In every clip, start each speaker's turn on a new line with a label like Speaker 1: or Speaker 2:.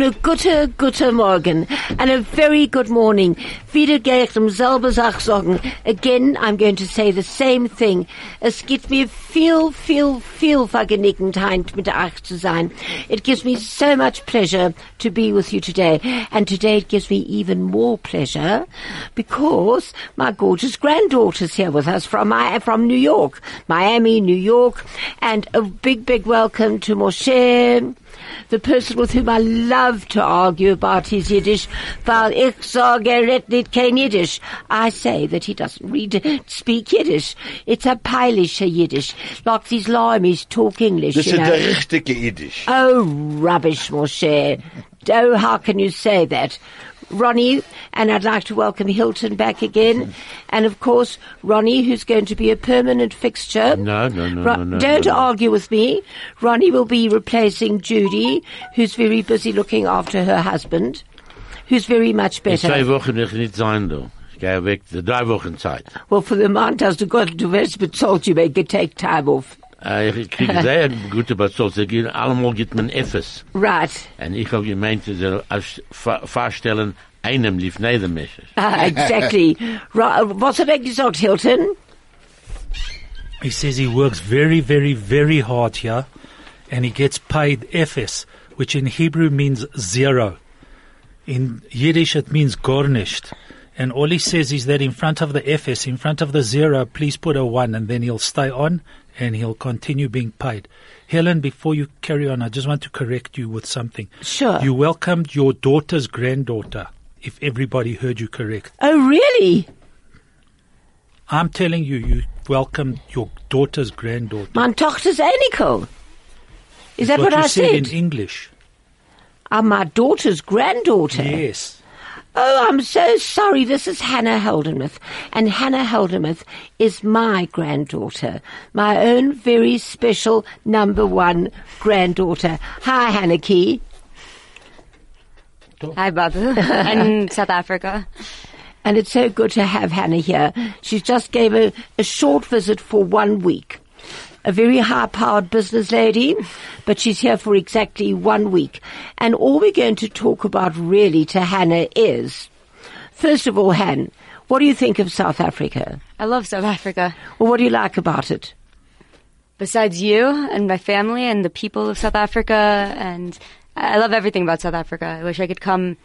Speaker 1: a gute, gute Morgen and a very good morning. Wieder gehe ich demselbe Sach sagen. Again, I'm going to say the same thing. Es gibt mir viel, viel, viel Vergnügenheit mit euch zu sein. It gives me so much pleasure to be with you today. And today it gives me even more pleasure because my gorgeous granddaughter's here with us from my, from New York, Miami, New York, and a big, big welcome to Moshe, the person with whom I love to argue about his Yiddish, weil ich sage, er nicht kein Yiddish. I say that he doesn't read, speak Yiddish. It's a peilische Yiddish. Like these limeys talk English, you
Speaker 2: ist
Speaker 1: know.
Speaker 2: der richtige Yiddish.
Speaker 1: Oh, rubbish, Moshe. Oh, how can you say that? Ronnie, and I'd like to welcome Hilton back again. And of course, Ronnie, who's going to be a permanent fixture.
Speaker 3: No, no, no,
Speaker 1: Ro-
Speaker 3: no, no,
Speaker 1: Don't
Speaker 3: no,
Speaker 1: argue with me. Ronnie will be replacing Judy, who's very busy looking after her husband, who's very much
Speaker 3: In zwei
Speaker 1: better.
Speaker 3: Wochen ich er nicht sein, du. Ich gehe weg, die drei Wochen Zeit.
Speaker 1: Well, for the amount as to God, du wirst bezahlt, you may take time off.
Speaker 3: Äh, Ich kriege sehr gute Bezahlt. Sie gehen, allemal gibt man Effes.
Speaker 1: Right.
Speaker 3: Und ich habe gemeint, sie soll vorstellen, einem lief neben mich.
Speaker 1: Ah, exactly. Right. Was hat er gesagt, Hilton?
Speaker 4: He says he works very, very, very hard here and he gets paid FS, which in Hebrew means zero. In Yiddish it means garnished. And all he says is that in front of the FS, in front of the zero, please put a one and then he'll stay on and he'll continue being paid. Helen, before you carry on, I just want to correct you with something.
Speaker 1: Sure.
Speaker 4: You welcomed your daughter's granddaughter, if everybody heard you correct.
Speaker 1: Oh, really?
Speaker 4: I'm telling you, you welcomed your daughter's granddaughter.
Speaker 1: Mein Tochter's Enkel. Is that what,
Speaker 4: you
Speaker 1: I
Speaker 4: said
Speaker 1: said?
Speaker 4: in English.
Speaker 1: I'm my daughter's granddaughter.
Speaker 4: Yes.
Speaker 1: Oh, I'm so sorry. This is Hannah Heldemuth. And Hannah Heldemuth is my granddaughter. My own very special number one granddaughter. Hi, Hannah Key.
Speaker 5: Hi, Babu. in South Africa.
Speaker 1: And it's so good to have Hannah here. She just gave a, a short visit for one week. A very high-powered business lady, but she's here for exactly one week. And all we're going to talk about really to Hannah is, first of all, Han, what do you think of South Africa?
Speaker 5: I love South Africa.
Speaker 1: Well, what do you like about it?
Speaker 5: Besides you and my family and the people of South Africa, and I love everything about South Africa. I wish I could come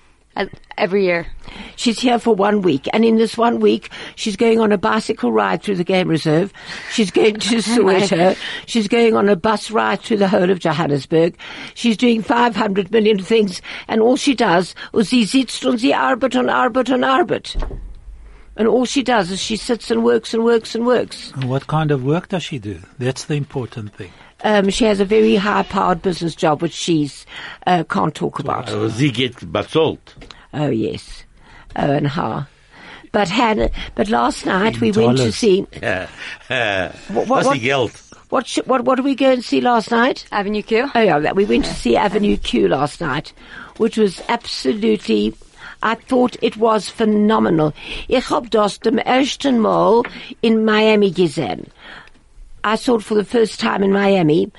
Speaker 5: every year.
Speaker 1: She's here for one week, and in this one week, she's going on a bicycle ride through the game reserve. She's going to Soweto. She's going on a bus ride through the whole of Johannesburg. She's doing 500 million things, and all she does is sie sitzt und sie arbeitet und arbeitet und arbeitet. And all she does is she sits and works and works and works.
Speaker 4: And what kind of work does she do? That's the important thing.
Speaker 1: Um, she has a very high-powered business job, which she's uh, can't talk about.
Speaker 3: Aber sie geht bezahlt.
Speaker 1: Oh yes. Oh, and how? But Hannah, but last night we went to see
Speaker 3: Äh, äh,
Speaker 1: What- what- what-
Speaker 3: die Geld?
Speaker 1: what. What? What did we go and see last night?
Speaker 5: Avenue Q.
Speaker 1: Oh yeah, we went to see Avenue Q last night, which was absolutely. I thought it was phenomenal. Ich hab das dem ersten Mal in Miami gesehen. I saw it for the first time in Miami.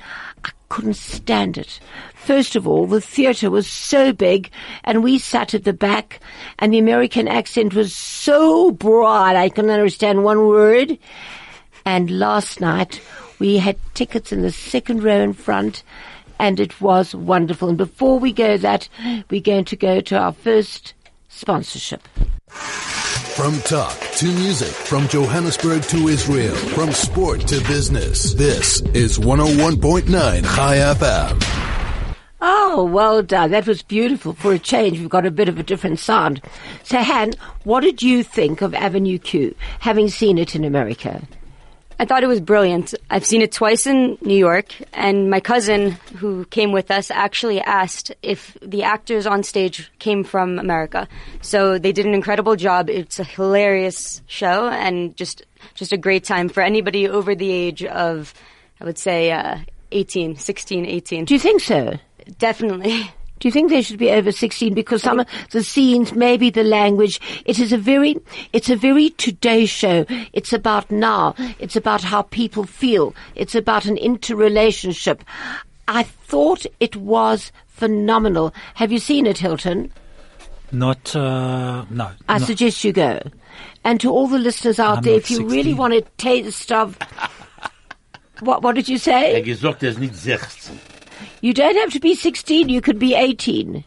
Speaker 1: I couldn't stand it. First of all, the theatre was so big and we sat at the back and the American accent was so broad I couldn't understand one word. And last night we had tickets in the second row in front and it was wonderful. And before we go that, we're going to go to our first sponsorship.
Speaker 6: From talk to music, from Johannesburg to Israel, from sport to business. This is 101.9 Chai FM.
Speaker 1: Oh, well done. That was beautiful. For a change, we've got a bit of a different sound. So, Han, what did you think of Avenue Q, having seen it in America?
Speaker 5: I thought it was brilliant. I've seen it twice in New York, and my cousin who came with us actually asked if the actors on stage came from America. So they did an incredible job. It's a hilarious show and just just a great time for anybody over the age of, I would say, uh, 18, 16, 18.
Speaker 1: Do you think so?
Speaker 5: Definitely.
Speaker 1: Do you think they should be over 16? Because some of the scenes, maybe the language, it is a very, it's a very today show. It's about now. It's about how people feel. It's about an interrelationship. I thought it was phenomenal. Have you seen it, Hilton?
Speaker 4: Not, uh, no.
Speaker 1: I
Speaker 4: no.
Speaker 1: suggest you go. And to all the listeners out
Speaker 4: I'm
Speaker 1: there, if you really want a taste of what, what did you
Speaker 3: Er
Speaker 1: say?
Speaker 3: gesagt, er ist nicht 16.
Speaker 1: You don't have to be 16. You could be 18.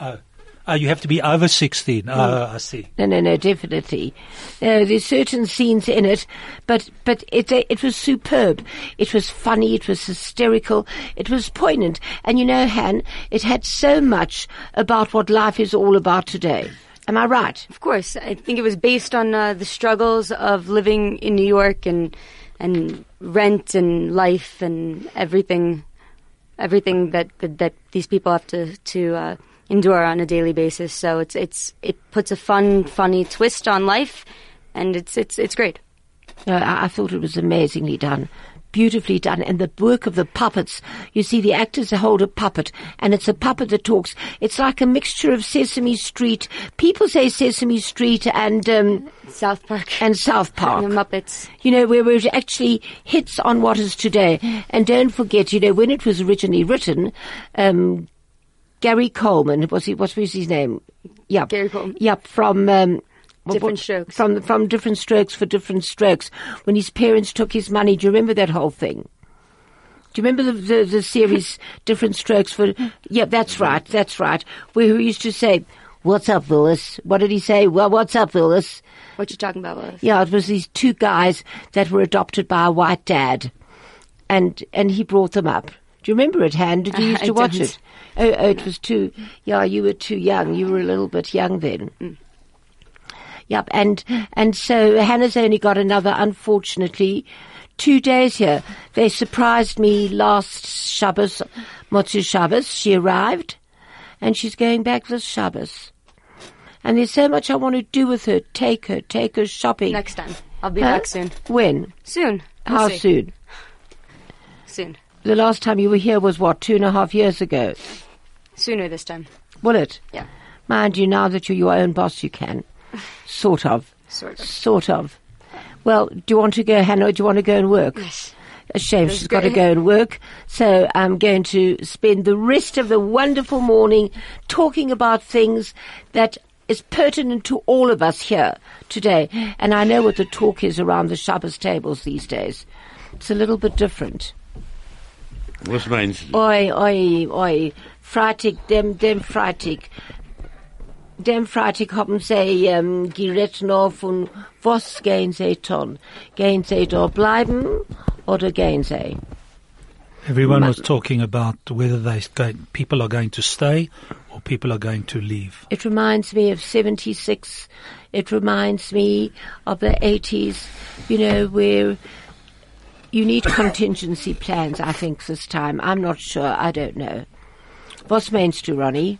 Speaker 4: Oh. Oh, you have to be over 16. Oh, I see.
Speaker 1: No, no, no, definitely. Uh, there's certain scenes in it, but but it uh, it was superb. It was funny. It was hysterical. It was poignant. And you know, Han, it had so much about what life is all about today. Am I right?
Speaker 5: Of course, I think it was based on uh, the struggles of living in New York and and rent and life and everything, everything that that, these people have to to uh, endure on a daily basis. So it's it's it puts a fun, funny twist on life, and it's it's it's great.
Speaker 1: I thought it was amazingly done. Beautifully done. And the work of the puppets. You see, the actors hold a puppet, and it's a puppet that talks. It's like a mixture of Sesame Street. People say Sesame Street and, um,
Speaker 5: South Park
Speaker 1: and South Park.
Speaker 5: and the Muppets.
Speaker 1: you know, where it actually hits on what is today. And don't forget, you know, when it was originally written, um, Gary Coleman, was he, what was his name? Yep.
Speaker 5: Gary Coleman.
Speaker 1: Yep, from, um, what-
Speaker 5: Different
Speaker 1: what-
Speaker 5: Strokes.
Speaker 1: From, from different strokes for different strokes. When his parents took his money, do you remember that whole thing? Do you remember the, the, the series Different Strokes for, yeah, that's mm-hmm. right, that's right. Where he used to say, what's up, Willis? What did he say? Well, what's up, Willis?
Speaker 5: What you talking about? Lois?
Speaker 1: Yeah, it was these two guys that were adopted by a white dad, and and he brought them up. Do you remember it, Han? Did you used
Speaker 5: I
Speaker 1: to watch
Speaker 5: don't.
Speaker 1: it? Oh, oh, it was too. Yeah, you were too young. You were a little bit young then. Mm. Yep, and and so Hannah's only got another, unfortunately, two days here. They surprised me last Shabbos, Motzu Shabbos. She arrived, and she's going back this Shabbos. And there's so much I want to do with her. Take her, take her shopping.
Speaker 5: Next time, I'll be
Speaker 1: Huh?
Speaker 5: back soon.
Speaker 1: When?
Speaker 5: Soon. We'll
Speaker 1: How
Speaker 5: see.
Speaker 1: soon?
Speaker 5: Soon.
Speaker 1: The last time you were here was what, two and a half years ago?
Speaker 5: Sooner this time.
Speaker 1: Will it?
Speaker 5: Yeah.
Speaker 1: Mind you, now that you're your own boss, you can. Sort of.
Speaker 5: Sort of.
Speaker 1: Sort of. Well, do you want to go, Hannah, or do you want to go and work? A shame
Speaker 5: Let's
Speaker 1: she's got to
Speaker 5: go.
Speaker 1: go and work. So I'm going to spend the rest of the wonderful morning talking about things that is pertinent to all of us here today. And I know what the talk is around the Shabbos tables these days. It's a little bit different.
Speaker 3: Was meinst du?
Speaker 1: Oi, oi, oi. Freitag, dem, dem Freitag. Dem Freitag haben sie ähm, geredet noch von was gehen sie tun? Gehen sie da bleiben oder gehen sie?
Speaker 4: Everyone was talking about whether they people are going to stay or people are going to leave.
Speaker 1: It reminds me of 76. It reminds me of the 80s, you know, where you need contingency plans, I think, this time. I'm not sure. I don't know. Was meinst du, Ronnie?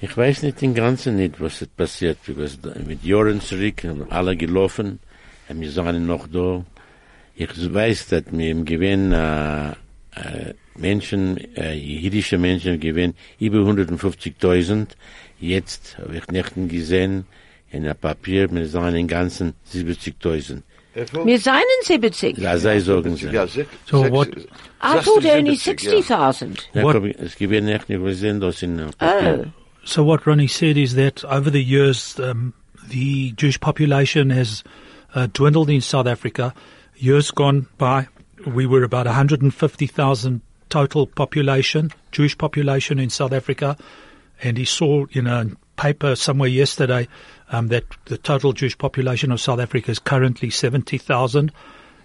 Speaker 3: Ich weiß nicht den ganzen nicht, was ist passiert, because mit Jahren zurück haben alle gelaufen, und wir sind noch da. Ich weiß, dass wir im Gewinn, äh, äh, Menschen, äh, jüdische Menschen gewinnen über 150.000. Jetzt habe ich nicht gesehen, in der Papier, wir sind im Ganzen 70.000.
Speaker 1: Wir seien in 70.
Speaker 3: Ja, sei sagen sie.
Speaker 2: Ja, sech-
Speaker 4: So
Speaker 2: sech-
Speaker 4: what-
Speaker 1: I thought only
Speaker 2: 76, ja.
Speaker 1: 60,000.
Speaker 3: Ja, es gewinnt nicht, wir sehen das in der
Speaker 1: Oh.
Speaker 4: So what Ronnie said is that over the years, um, the Jewish population has uh, dwindled in South Africa. Years gone by, we were about 150,000 total population, Jewish population in South Africa. And he saw in a paper somewhere yesterday um, that the total Jewish population of South Africa is currently 70,000.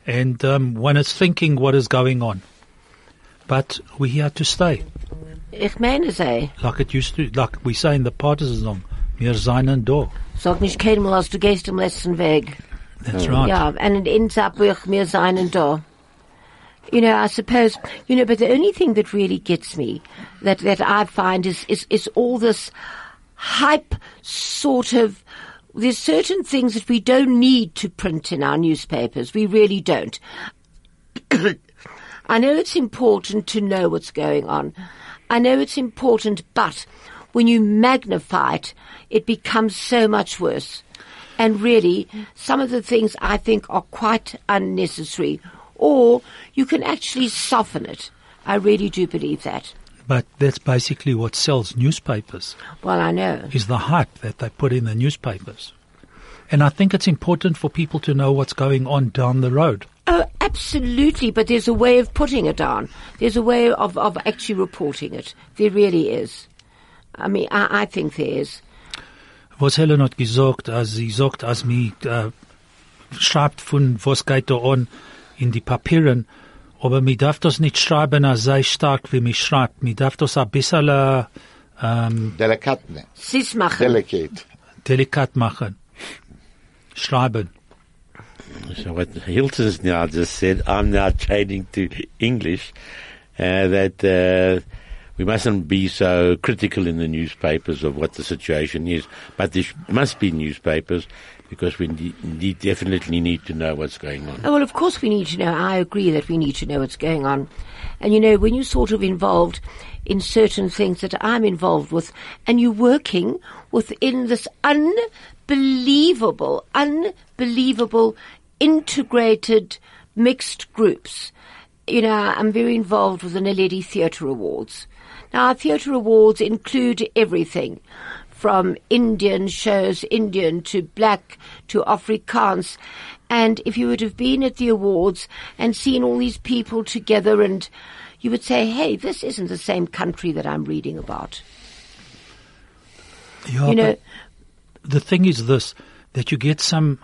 Speaker 4: And um, one is thinking what is going on. But we're here to stay.
Speaker 1: Ich meine sie.
Speaker 4: Like it used to, like we say in the partisan song, wir seien da.
Speaker 1: Sag nicht keinmal, als du gehst am letzten Weg.
Speaker 4: That's right.
Speaker 1: Yeah, and it ends up with mir seinen da. You know, I suppose, you know, but the only thing that really gets me, that, that I find is, is, is all this hype sort of, there's certain things that we don't need to print in our newspapers. We really don't. I know it's important to know what's going on. I know it's important, but when you magnify it, it becomes so much worse. And really, some of the things I think are quite unnecessary. Or you can actually soften it I really do believe that.
Speaker 4: But that's basically what sells newspapers,
Speaker 1: Well, I know.
Speaker 4: is the hype that they put in the newspapers. And I think it's important for people to know what's going on down the road.
Speaker 1: Oh, absolutely. But there's a way of putting it down. There's a way of, of actually reporting it. There really is. I mean, I, I think there is.
Speaker 4: Was Helen hat gesagt, als sie sagt, als mi äh, schreibt von was geht da an in die Papieren, aber mi darf das nicht schreiben, als sei stark, wie mi schreibt. Mi darf das ein bisschen äh, ähm,
Speaker 2: Delikatne.
Speaker 1: Sis machen.
Speaker 2: Delicate.
Speaker 4: delikat machen. Schreiben.
Speaker 3: So what Hilton's now just said, I'm now changing to English, uh, that uh, we mustn't be so critical in the newspapers of what the situation is, but there must be newspapers because we need, definitely need to know what's going on.
Speaker 1: Oh, well, of course we need to know. I agree that we need to know what's going on. And you know, when you're sort of involved in certain things that I'm involved with, and you're working within this unbelievable, unbelievable integrated mixed groups. You know, I'm very involved with the Naledi Theatre Awards. Now, our theatre awards include everything from Indian shows, Indian to black to Afrikaans. And if you would have been at the awards and seen all these people together and you would say, hey, this isn't the same country that I'm reading about.
Speaker 4: Ja,
Speaker 1: You know,
Speaker 4: the thing is this, that you get some,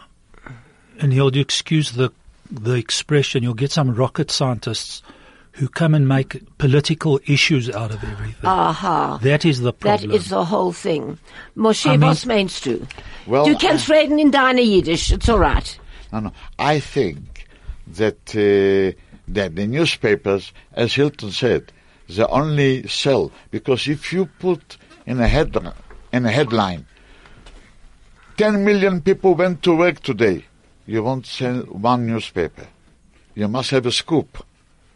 Speaker 4: and you'll excuse the, the expression, you'll get some rocket scientists who come and make political issues out of everything.
Speaker 1: aha.
Speaker 4: that is the problem.
Speaker 1: is the whole thing. Moshe,
Speaker 4: I mean-
Speaker 1: was meinst du?
Speaker 2: Well,
Speaker 1: du kannst reden in deiner Yiddish. It's all right.
Speaker 2: No, no. I think that uh, that the newspapers, as Hilton said, they only sell because if you put in a head in a headline, ten million people went to work today, you won't sell one newspaper. You must have a scoop,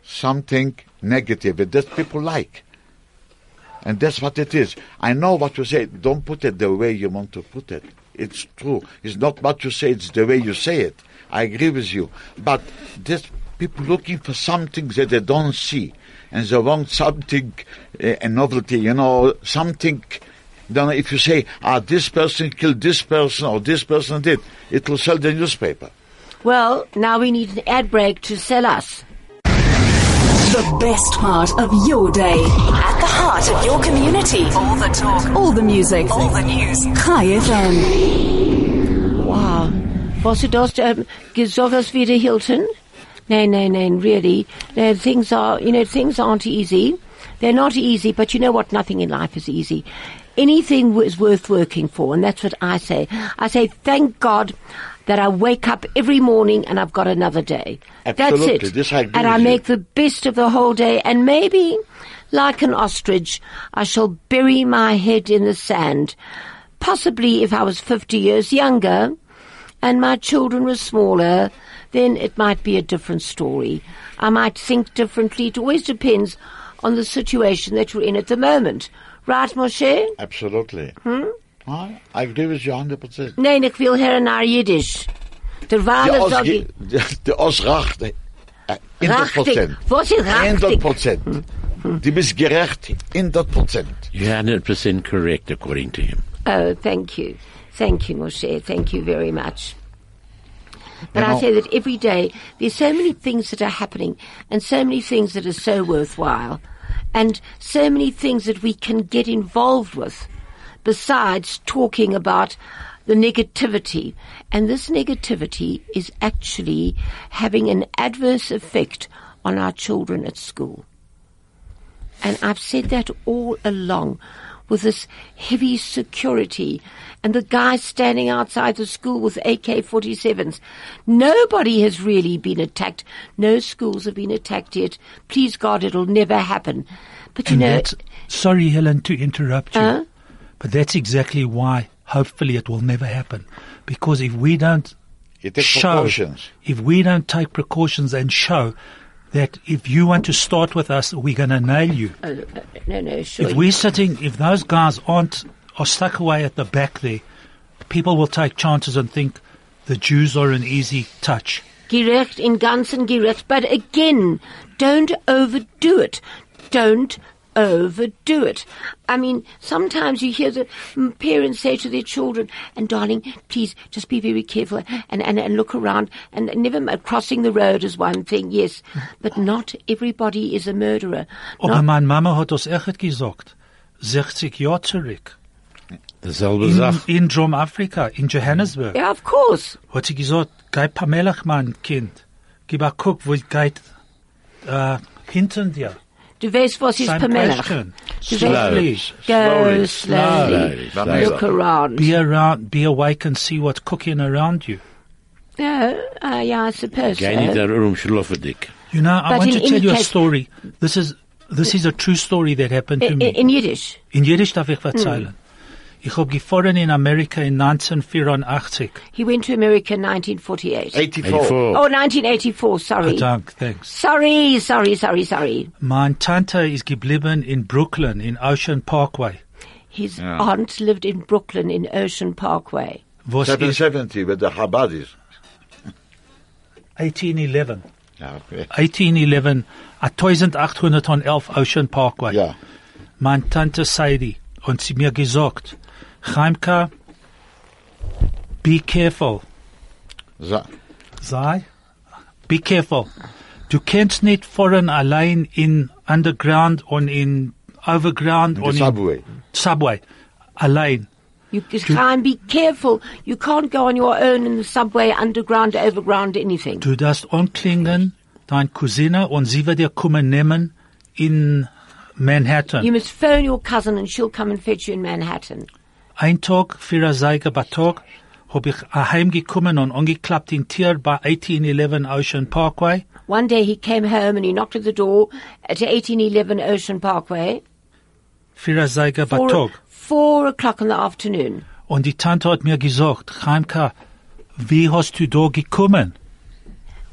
Speaker 2: something negative that people like. And that's what it is. I know what you say. Don't put it the way you want to put it. It's true. It's not what you say, it's the way you say it. I agree with you. But there's people looking for something that they don't see. And they want something, uh, a novelty, you know, something. Then if you say, ah, this person killed this person or this person did, it will sell the newspaper.
Speaker 1: Well, now we need an ad break to sell us.
Speaker 7: The best part of your day. At the heart of your community. All the talk. All the music. All the news. Chai FM.
Speaker 1: Wow. Was du das um, gesagt hast wieder Hilton? No, no, no, really. No, things are, you know, things aren't easy. They're not easy, but you know what? Nothing in life is easy. Anything is worth working for, and that's what I say. I say, thank God that I wake up every morning and I've got another day.
Speaker 2: Absolutely.
Speaker 1: That's it.
Speaker 2: This I agree
Speaker 1: and I
Speaker 2: with you.
Speaker 1: make the best of the whole day, and maybe, like an ostrich, I shall bury my head in the sand. Possibly if I was 50 years younger and my children were smaller, then it might be a different story. I might think differently. It always depends on the situation that you're in at the moment. Right, Moshe?
Speaker 2: Absolutely. Hmm? I agree with you 100%.
Speaker 1: Nein, ich will hören nach Jiddisch. Derweil
Speaker 2: De,
Speaker 1: sag ich,
Speaker 2: Os, de Osrachte. Uh, 100%.
Speaker 1: Was ist rachtig?
Speaker 2: 100%. Die bist gerecht. 100%.
Speaker 3: You're 100% correct according to him.
Speaker 1: Oh, thank you. Thank you, Moshe. Thank you very much. But
Speaker 2: You
Speaker 1: I say that every day there's so many things that are happening and so many things that are so worthwhile and so many things that we can get involved with besides talking about the negativity. And this negativity is actually having an adverse effect on our children at school. And I've said that all along with this heavy security and the guys standing outside the school with AK-47s. Nobody has really been attacked. No schools have been attacked yet. Please God, it'll never happen. But you
Speaker 4: And
Speaker 1: know,
Speaker 4: sorry, Helen, to interrupt you,
Speaker 1: Huh?
Speaker 4: but that's exactly why hopefully it will never happen. Because if we don't
Speaker 2: You
Speaker 4: show,
Speaker 2: precautions.
Speaker 4: if we don't take precautions and show that if you want to start with us, we're going to nail you.
Speaker 1: uh, no, no, sure.
Speaker 4: If we're sitting, if those guys aren't, are stuck away at the back there, people will take chances and think the Jews are an easy touch.
Speaker 1: gerecht in ganzen gerecht. But again, don't overdo it. Don't overdo it. I mean, sometimes you hear the parents say to their children, and darling, please just be very careful and, and, and look around and never mind, crossing the road is one thing, yes, but not everybody is a murderer.
Speaker 4: Aber
Speaker 1: Not-
Speaker 4: meine Mama hat das echt gesagt. 60 Jahre zurück.
Speaker 3: Dasselbe
Speaker 4: In,
Speaker 3: Sache.
Speaker 4: in Drum Afrika, in Johannesburg.
Speaker 1: yeah, of course.
Speaker 4: Hat sie gesagt, geh Pamela, mein Kind. Gib a guck, wo geht, äh, hinten dir.
Speaker 1: Du weißt, was ist
Speaker 4: Sein
Speaker 1: Pamela?
Speaker 4: Slowly.
Speaker 1: go slowly.
Speaker 3: Slowly, slowly.
Speaker 1: Look around.
Speaker 4: Be around, be awake and see what's cooking around you.
Speaker 1: No, uh, yeah, I suppose
Speaker 3: Geh nicht
Speaker 1: so.
Speaker 3: da rum, schlafen dick.
Speaker 4: You know, I
Speaker 1: But
Speaker 4: want to tell you a story. This is, this is a true story that happened to
Speaker 1: In,
Speaker 4: me.
Speaker 1: in Yiddish.
Speaker 4: In Jiddisch darf ich erzählen. Ich hab gefahren in Amerika in 1984.
Speaker 1: He went to America in 1948.
Speaker 2: 84.
Speaker 3: 84.
Speaker 1: Oh, 1984, sorry.
Speaker 4: Dank, thanks.
Speaker 1: Sorry, sorry, sorry, sorry.
Speaker 4: Mein Tante ist geblieben in Brooklyn, in Ocean Parkway.
Speaker 1: His
Speaker 2: Yeah.
Speaker 1: aunt lived in Brooklyn in Ocean Parkway.
Speaker 4: Was ist
Speaker 2: 770 with the Chabadis.
Speaker 4: 1811.
Speaker 2: Ja, ah, okay.
Speaker 4: 1811, a 1811 Ocean Parkway.
Speaker 2: Ja.
Speaker 4: Mein Tante Sadie und sie mir gesagt, Chaimka, be careful.
Speaker 2: So,
Speaker 4: Sei, be careful. Du kannst nicht fahren allein in Underground und in Overground
Speaker 2: in
Speaker 4: und
Speaker 2: subway.
Speaker 4: Subway. Allein.
Speaker 1: You just try and be careful. You can't go on your own in the subway, underground, overground, anything.
Speaker 4: Du darfst anklingen, dein Cousine und sie wird dir kommen nehmen in Manhattan.
Speaker 1: You must phone your cousin and she'll come and fetch you in Manhattan.
Speaker 4: Ein Tag, für ein bei Tag, hab ich heimgekommen und angeklappt in Tier bei 1811 Ocean Parkway.
Speaker 1: One day he came home and he knocked at the door at 1811 Ocean Parkway.
Speaker 4: Bei
Speaker 1: Four,
Speaker 4: Tag.
Speaker 1: four o'clock in the afternoon.
Speaker 4: Und die Tante hat mir gesagt, Chaimka, wie hast du da gekommen?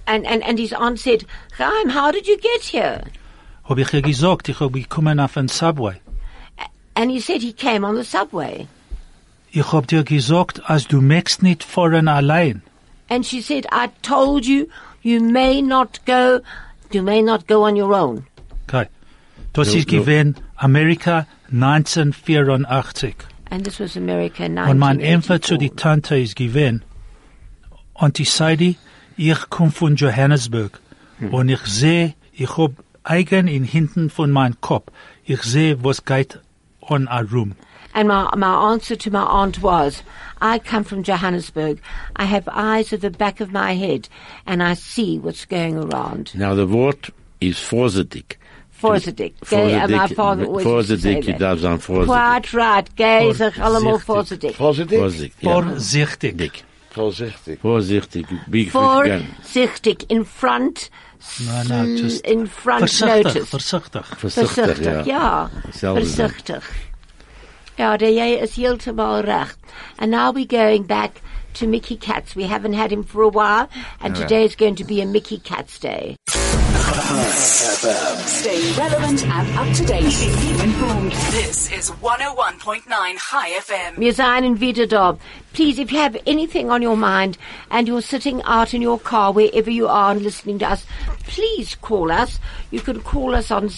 Speaker 1: And, and, and his aunt said, Chaim, how did you get here?
Speaker 4: Hab ich ihr gesagt, ich hab gekommen auf ein Subway.
Speaker 1: And he said he came on the subway.
Speaker 4: Ich hab dir gesagt, als du möchtest nicht fahren allein.
Speaker 1: And she said, I told you, you may not go, you may not go on your own.
Speaker 4: Okay. Das
Speaker 3: Jo,
Speaker 4: ist
Speaker 3: jo.
Speaker 4: gewesen Amerika 1984.
Speaker 1: And this was America in
Speaker 4: Und mein Empfer zu
Speaker 1: 1984.
Speaker 4: die Tante ist gewesen. Und ich sagte, ich komm von Johannesburg. Und ich sehe, ich hab eigen in hinten von meinem Kopf. Ich sehe, was geht on a room.
Speaker 1: And my, my answer to my aunt was, I come from Johannesburg. I have eyes at the back of my head and I see what's going around.
Speaker 3: Now the word is vorsichtig.
Speaker 1: Vorsichtig. Gay, and my father always used to say
Speaker 3: Vorsichtig,
Speaker 1: that.
Speaker 3: darf sein vorsichtig.
Speaker 1: Quite right. Gay, sich allemaal
Speaker 4: Vorsichtig.
Speaker 1: vorsichtig.
Speaker 2: Vorsichtig?
Speaker 3: Vorsichtig, ja.
Speaker 4: Vorsichtig.
Speaker 3: Dick.
Speaker 2: Vorsichtig.
Speaker 3: Vorsichtig. Be
Speaker 1: Vorsichtig. In front.
Speaker 4: No, no, just
Speaker 1: in front
Speaker 4: Versichtig,
Speaker 1: notice.
Speaker 4: versichtig.
Speaker 3: Vorsichtig,
Speaker 1: Versichtig,
Speaker 3: ja.
Speaker 1: ja.
Speaker 3: Selbe Sache.
Speaker 1: Versichtig. Ja, der Jij is heeltemal recht. And now we're going back to Mickey Katz. We haven't had him for a while, and today is going to be a Mickey Katz day.
Speaker 7: Stay relevant and up to date. Informed. This is 101.9 Chai FM.
Speaker 1: Wir seien wieder da. Please, if you have anything on your mind and you're sitting out in your car, wherever you are and listening to us, please call us. You can call us on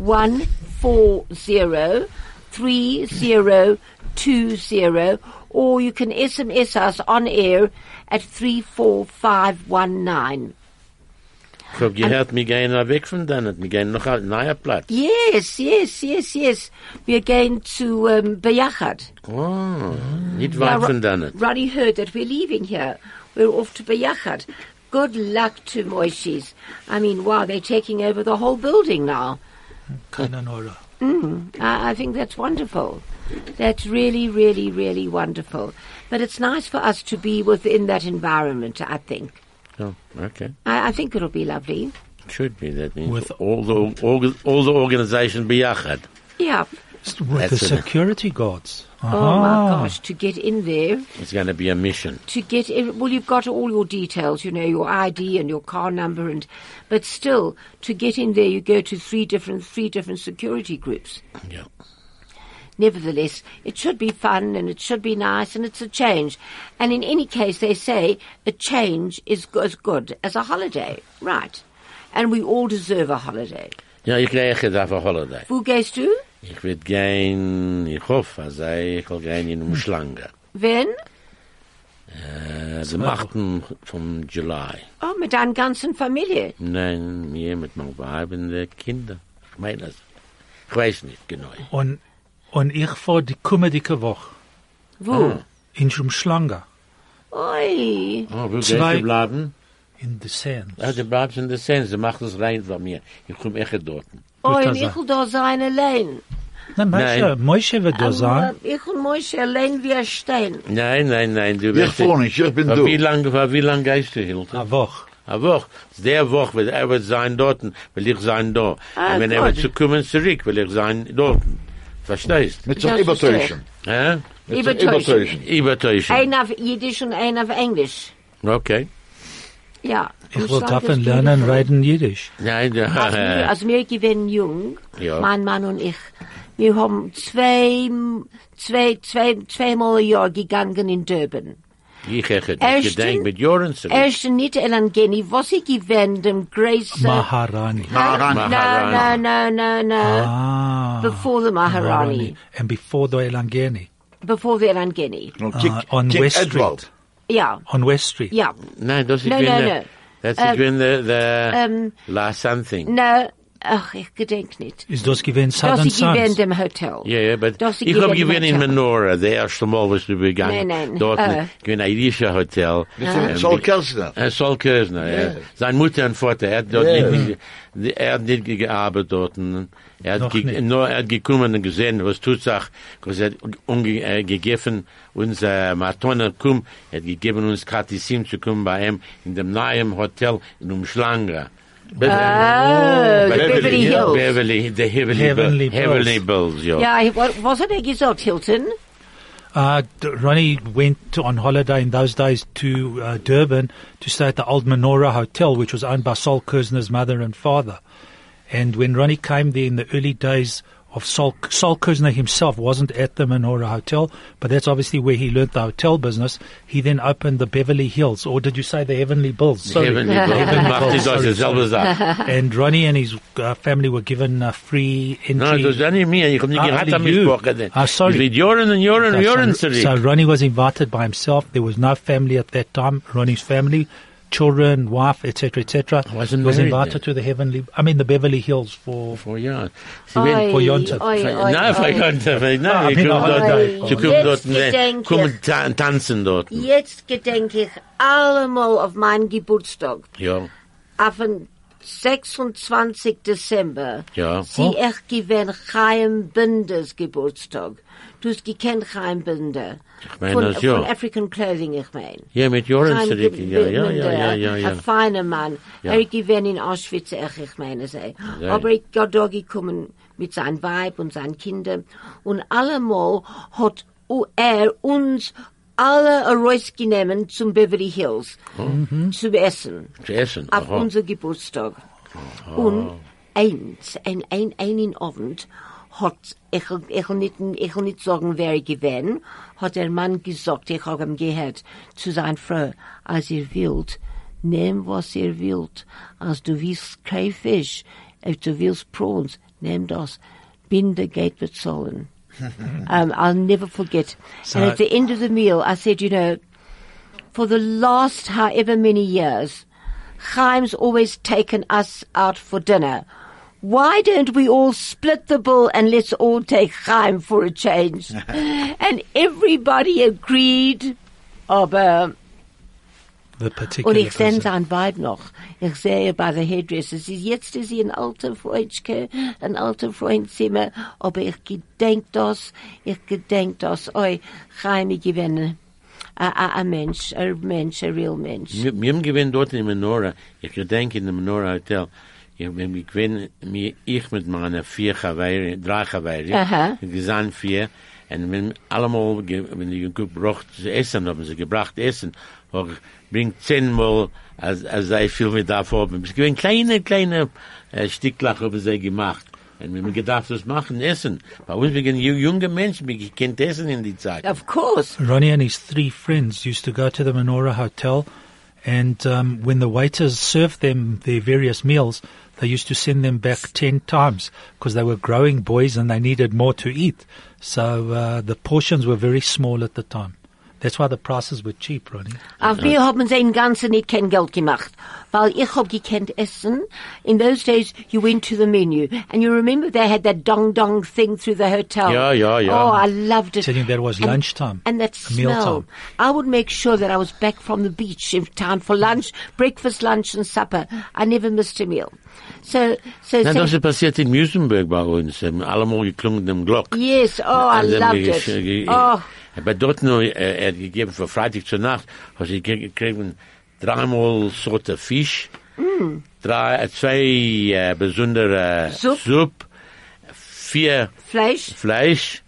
Speaker 1: 010-140-3020 or you can SMS us on air at 34519.
Speaker 3: Ich hab gehört, wir gehen weg von denen. Wir gehen noch ein neuer Platz.
Speaker 1: Yes, yes, yes, yes. We're going to um, Beyachad.
Speaker 3: Oh, nicht weit
Speaker 1: Ro-
Speaker 3: von denen.
Speaker 1: Ronnie heard that we're leaving here. We're off to Beyachad. Good luck to Moishes. I mean, wow, they're taking over the whole building now.
Speaker 4: Keine Nora.
Speaker 1: Mm, I, I think that's wonderful. That's really, really, really wonderful. But it's nice for us to be within that environment, I think.
Speaker 3: Oh, okay.
Speaker 1: I, I think it'll be lovely.
Speaker 3: Should be. That means
Speaker 4: With-
Speaker 3: all the all, all the organization Beyachad.
Speaker 1: Yeah.
Speaker 4: With the
Speaker 3: That's it.
Speaker 4: security guards.
Speaker 1: Oh my ah. gosh, to get in there.
Speaker 3: It's going to be a mission.
Speaker 1: to get in, well, you've got all your details, you know, your ID and your car number, and but still, to get in there, you go to three different three different security groups.
Speaker 3: Yeah.
Speaker 1: nevertheless, it should be fun and it should be nice and it's a change. And in any case, they say a change is as good as a holiday. Right. And we all deserve a holiday.
Speaker 3: Ja, ich gehe jetzt auf ein Holiday.
Speaker 1: Wo gehst du?
Speaker 3: Ich will gehen, ich hoffe, also ich will gehen in Umschlange.
Speaker 1: Wenn?
Speaker 3: Äh, dem 8. von July.
Speaker 1: Oh, mit deiner ganzen Familie.
Speaker 3: Nein, mir mit meinem Weib und den Kindern. Ich meine das. Ich weiß nicht genau.
Speaker 4: Und, und ich vor die kommende Woche
Speaker 1: Wo?
Speaker 4: in Schumschlanger,
Speaker 1: Oi.
Speaker 3: Oh, will
Speaker 4: Zwei-
Speaker 3: du bleiben?
Speaker 4: In the Sands.
Speaker 3: Ja, du bleibst in der Sense, mach das rein von mir. Ich komme echt dort.
Speaker 4: Gut,
Speaker 1: und ich will da sein allein.
Speaker 4: Nein, Moshe. Moshe wird da sein.
Speaker 1: Ich und Moshe allein wie ein Stein.
Speaker 3: Nein, nein, nein, du
Speaker 2: Ich
Speaker 3: wirst...
Speaker 2: fahre nicht, ich bin du.
Speaker 3: wie lange, wie lange gehst du, Hilton?
Speaker 4: Eine Woche.
Speaker 3: Eine Woche. Der Woche will er wird sein dort, will ich sein da. Und wenn er wird zu kommen zurück, will ich sein dort. Verstehst?
Speaker 2: Mit so Übertäuschen.
Speaker 3: Hä?
Speaker 1: Übertäuschen.
Speaker 2: Übertäuschen.
Speaker 1: Ein auf Jiddisch und ein auf Englisch.
Speaker 3: Okay.
Speaker 1: Ja.
Speaker 4: Ich will davon lernen, reden Jiddisch.
Speaker 3: Nein,
Speaker 1: Als wir,
Speaker 3: der,
Speaker 1: als wir gewesen jung,
Speaker 3: Ja.
Speaker 1: mein Mann und ich, wir haben zwei, zwei, zwei, zweimal im Jahr gegangen in Durban.
Speaker 3: ich hätte
Speaker 1: Ersten-
Speaker 3: gedenkt mit Joren zurück.
Speaker 1: Erst nicht Elangeni, was ich gewesen, dem Grace,
Speaker 4: Maharani.
Speaker 2: Maharani.
Speaker 1: no, no, no, no, no,
Speaker 4: Ah.
Speaker 1: before the Maharani,
Speaker 4: And before the Elangeni.
Speaker 1: before the Elangeni.
Speaker 4: Uh, on
Speaker 2: kick
Speaker 4: West
Speaker 2: Edward.
Speaker 4: Street.
Speaker 1: Ja,
Speaker 4: On West Street.
Speaker 1: Yeah.
Speaker 3: Nein, das
Speaker 1: No,
Speaker 3: wenn
Speaker 1: no,
Speaker 3: der,
Speaker 1: no.
Speaker 3: das
Speaker 1: Ähm,
Speaker 3: ist wenn der, der,
Speaker 1: ähm,
Speaker 3: last something.
Speaker 1: No, ach, ich gedenk nicht.
Speaker 4: Ist das gewesen
Speaker 1: Das
Speaker 4: Southern
Speaker 1: ich gewesen
Speaker 4: Sons?
Speaker 1: dem Hotel.
Speaker 3: Ja, ja, aber
Speaker 1: Das
Speaker 3: ich
Speaker 1: ist
Speaker 3: hab
Speaker 1: gewesen
Speaker 3: in. Menorah, der erste Mal, was du gegangen.
Speaker 1: Nein, nein,
Speaker 3: Dort,
Speaker 1: äh.
Speaker 3: gewinn ein jüdischer Hotel.
Speaker 2: Mit
Speaker 3: Ähm,
Speaker 2: Sol Kelsner.
Speaker 3: Äh, Sol Kösner, ja. Sein Mutter und Vater, er hat dort
Speaker 2: Ja.
Speaker 3: nicht, er hat nicht gearbeitet dort. und Er hat, ge
Speaker 4: nicht.
Speaker 3: nur, er hat gekommen und gesehen, was tut sich, er hat unge äh, gegeben, uns, äh, Matone kum, er hat gegeben uns Kratissim zu kommen bei ihm in dem neuen Hotel in Umschlanger.
Speaker 1: Oh, Beverly Hills.
Speaker 3: Beverly, the Heavenly,
Speaker 4: Heavenly
Speaker 3: Bills. Heavenly Bills, ja.
Speaker 1: Ja, ich- wa- was hat er gesagt, Hilton?
Speaker 4: Uh, Ronnie went to- on holiday in those days to uh, Durban to stay at the Old Menorah Hotel, which was owned by Sol Kerzner's mother and father. And when Ronnie came there in the early days of Sol, Sol Kerzner himself wasn't at the Menorah Hotel, but that's obviously where he learnt the hotel business. He then opened the Beverly Hills, or did you say the Heavenly Bills? Sorry.
Speaker 3: Heavenly Bills.
Speaker 4: Heavenly Bills,
Speaker 3: das
Speaker 4: sorry,
Speaker 3: dieselbe
Speaker 4: sorry.
Speaker 3: Sache.
Speaker 4: And Ronnie and his uh, family were given uh, free entry.
Speaker 3: No, nicht mir. Ich hab nicht
Speaker 4: Ah,
Speaker 3: gehabt
Speaker 4: only
Speaker 3: am
Speaker 4: you.
Speaker 3: gesprochen.
Speaker 4: Ah, sorry.
Speaker 3: Ich will Joren und Joren und Joren zurück.
Speaker 4: so Ronnie was invited by himself. There was no family at that time. Ronnie's family, children, wife, etc., etc.
Speaker 3: Wasn't
Speaker 4: was
Speaker 3: married
Speaker 4: invited
Speaker 3: then.
Speaker 4: to the heavenly. I mean, the Beverly Hills for.
Speaker 3: Vor Jahren. Sie
Speaker 1: Oi,
Speaker 3: werden
Speaker 4: vor Jonte.
Speaker 1: oi, oi,
Speaker 3: Nein,
Speaker 1: oi.
Speaker 3: vergangen, nein,
Speaker 4: Ah,
Speaker 3: ich
Speaker 4: bin
Speaker 3: komm
Speaker 4: auch
Speaker 3: dort,
Speaker 4: dabei.
Speaker 3: sie kommen
Speaker 1: Jetzt
Speaker 3: dort, ne,
Speaker 1: gedenk
Speaker 3: kommen
Speaker 1: ich.
Speaker 3: ta- tanzen dort.
Speaker 1: Jetzt gedenke ich allemal auf meinen Geburtstag.
Speaker 3: Ja,
Speaker 1: Auf den 26. Dezember.
Speaker 3: Ja.
Speaker 1: Sie
Speaker 4: Oh.
Speaker 1: echt gewesen Chaim Binders Geburtstag. Du hast gekannt Chaim Binder.
Speaker 3: Ich mein
Speaker 1: von,
Speaker 3: das, ja.
Speaker 1: Von African Clothing, ich mein.
Speaker 3: ja, mit Joren zurück, ja, ja, ja, ja, ja, ja.
Speaker 1: Ein feiner Mann.
Speaker 3: Ja.
Speaker 1: Er gewesen in Auschwitz, ich, ich meine, sei.
Speaker 3: Ja.
Speaker 1: Aber ich bin da gekommen mit seinem Weib und seinen Kindern. Und allemal hat er uns alle rausgenommen zum Beverly Hills. Zum Essen
Speaker 3: Zu essen.
Speaker 1: auf
Speaker 3: aha.
Speaker 1: unser Geburtstag. Und eins, ein, ein, einen Abend hat, ich, ich nicht, ich will nicht sagen, wer gewesen, hat der Mann gesagt, ich habe ihm gehört, zu seiner Frau, als ihr wollt, nehm was ihr wollt, als du willst kein Fisch, if du willst Prawns, nehm das, Binde geht bezahlen. um, I'll never forget.
Speaker 4: So-
Speaker 1: and at the end of the meal, I said, you know, for the last however many years, Chaim's always taken us out for dinner. Why don't we all split the bill and let's all take Chaim for a change? and everybody agreed. Aber. Und ich sehe sein Weib noch. Ich sehe bei der Hairdresser, sie, jetzt ist sie ein alter Freundchen, ein alter Freundzimmer, aber ich gedenk das, ich gedenk das, oi, Chaim, ich gewinne. Ein Mensch, ein Mensch, ein real Mensch.
Speaker 3: Wir wir haben gewinnt dort in Menorah, ich gedenke in dem Menorah Hotel, ich bin gewinnt, mir, ich mit meiner vier Chawaii, drei wir sind vier, und wenn allemal, ge- wenn die gebracht zu essen, haben sie gebracht essen, bringt zehnmal, als, als sei viel mit davor, es gewinnt kleine, kleine, äh, Sticklach haben sie gemacht. Und wir haben gedacht, das machen, essen. Bei uns, wir sind junge Menschen, wir können essen in die Zeit.
Speaker 1: Of course.
Speaker 4: Ronnie and his three friends used to go to the Menorah Hotel, and um, when the waiters served them their various meals, they used to send them back ten times because they were growing boys and they needed more to eat. So uh, the portions were very small at the time. That's why the prices were cheap, Ronnie.
Speaker 1: Auf mir haben sie im Ganzen nicht kein Geld gemacht, weil ich hab gekannt essen. In those days, you went to the menu, and you remember they had that dong dong thing through the hotel.
Speaker 3: Yeah, yeah, yeah.
Speaker 1: Oh, I loved it.
Speaker 4: Telling you that was
Speaker 1: And-
Speaker 4: lunchtime,
Speaker 1: And that
Speaker 4: meal
Speaker 1: smell.
Speaker 4: time.
Speaker 1: I would make sure that I was back from the beach in time for lunch, breakfast, lunch, and supper. I never missed a meal. So, so,
Speaker 3: Na,
Speaker 1: so
Speaker 3: das ist passiert in Muizenberg bei uns. Haben allemal geklungen dem Glock.
Speaker 1: yes. Oh, I
Speaker 3: Also,
Speaker 1: loved
Speaker 3: ge-
Speaker 1: it. Oh.
Speaker 3: Aber dort nur, äh, er hat gegeben für Freitag zur Nacht, hast du gekriegt dreimal Sorte Fisch, drei, äh, zwei äh, besondere
Speaker 1: Supp.
Speaker 3: Suppe, vier
Speaker 1: Fleisch.
Speaker 3: Fleisch,